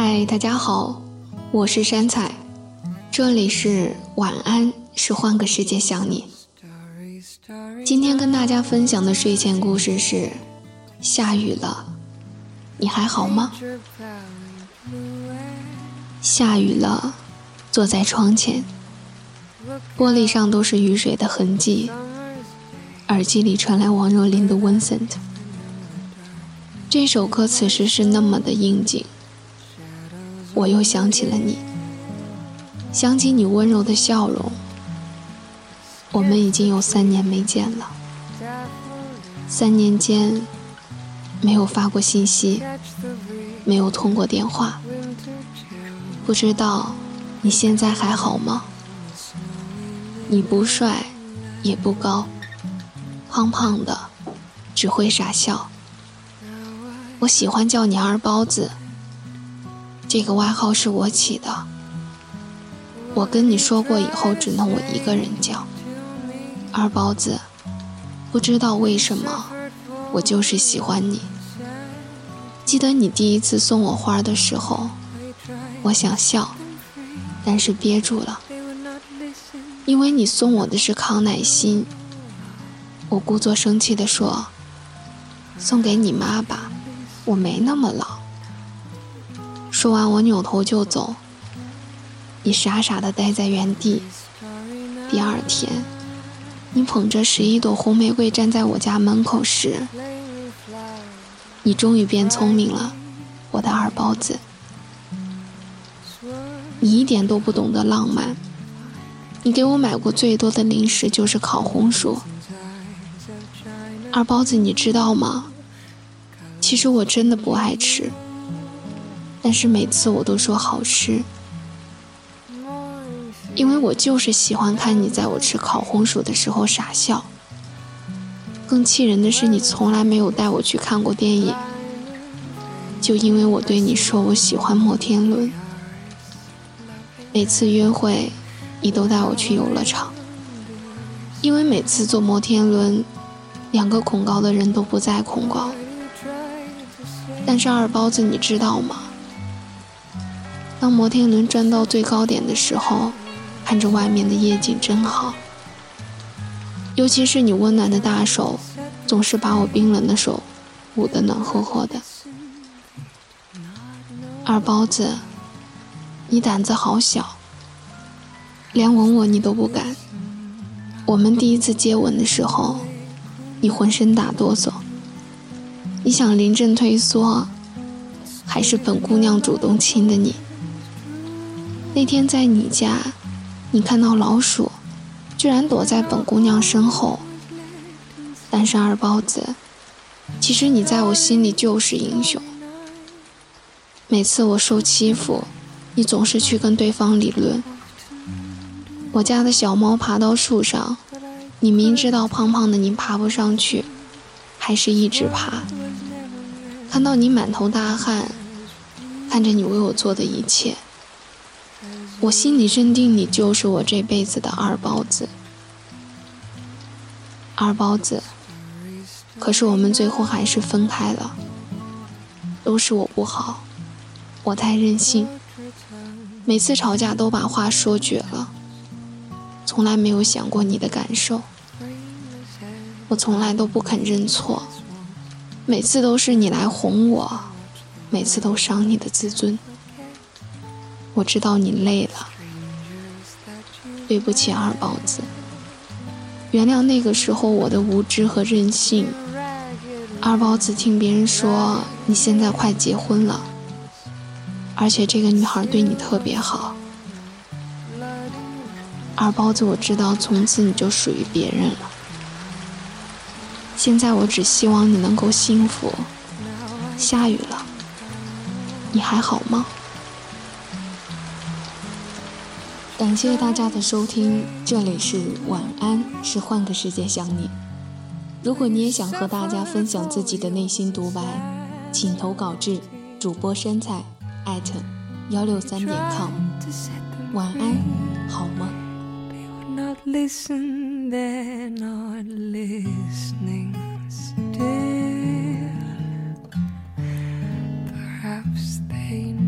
嗨，大家好，我是山菜，这里是晚安，是换个世界想你。今天跟大家分享的睡前故事是：下雨了，你还好吗？下雨了，坐在窗前，玻璃上都是雨水的痕迹，耳机里传来王若琳的《Vincent》。这首歌此时是那么的应景，我又想起了你，想起你温柔的笑容。我们已经有三年没见了，三年间没有发过信息，没有通过电话，不知道你现在还好吗？你不帅，也不高，胖胖的，只会傻笑。我喜欢叫你二包子，这个外号是我起的。我跟你说过，以后只能我一个人叫二包子。不知道为什么，我就是喜欢你。记得你第一次送我花的时候，我想笑，但是憋住了，因为你送我的是康乃馨。我故作生气地说：“送给你妈吧。”我没那么老。说完，我扭头就走。你傻傻的待在原地。第二天，你捧着十一朵红玫瑰站在我家门口时，你终于变聪明了，我的二包子。你一点都不懂得浪漫。你给我买过最多的零食就是烤红薯。二包子，你知道吗？其实我真的不爱吃，但是每次我都说好吃，因为我就是喜欢看你在我吃烤红薯的时候傻笑。更气人的是，你从来没有带我去看过电影，就因为我对你说我喜欢摩天轮。每次约会，你都带我去游乐场，因为每次坐摩天轮，两个恐高的人都不再恐高。但是二包子，你知道吗？当摩天轮转到最高点的时候，看着外面的夜景真好。尤其是你温暖的大手，总是把我冰冷的手捂得暖和和的。二包子，你胆子好小，连吻我你都不敢。我们第一次接吻的时候，你浑身打哆嗦。你想临阵退缩，还是本姑娘主动亲的你？那天在你家，你看到老鼠，居然躲在本姑娘身后。但是二包子，其实你在我心里就是英雄。每次我受欺负，你总是去跟对方理论。我家的小猫爬到树上，你明知道胖胖的你爬不上去，还是一直爬。看到你满头大汗，看着你为我做的一切，我心里认定你就是我这辈子的二包子。二包子，可是我们最后还是分开了，都是我不好，我太任性，每次吵架都把话说绝了，从来没有想过你的感受，我从来都不肯认错。每次都是你来哄我，每次都伤你的自尊。我知道你累了，对不起二包子，原谅那个时候我的无知和任性。二包子听别人说你现在快结婚了，而且这个女孩对你特别好。二包子，我知道从此你就属于别人了。现在我只希望你能够幸福。下雨了，你还好吗？感谢大家的收听，这里是晚安，是换个世界想你。如果你也想和大家分享自己的内心独白，请投稿至主播山菜艾特幺六三点 com。晚安，好吗？Perhaps they know.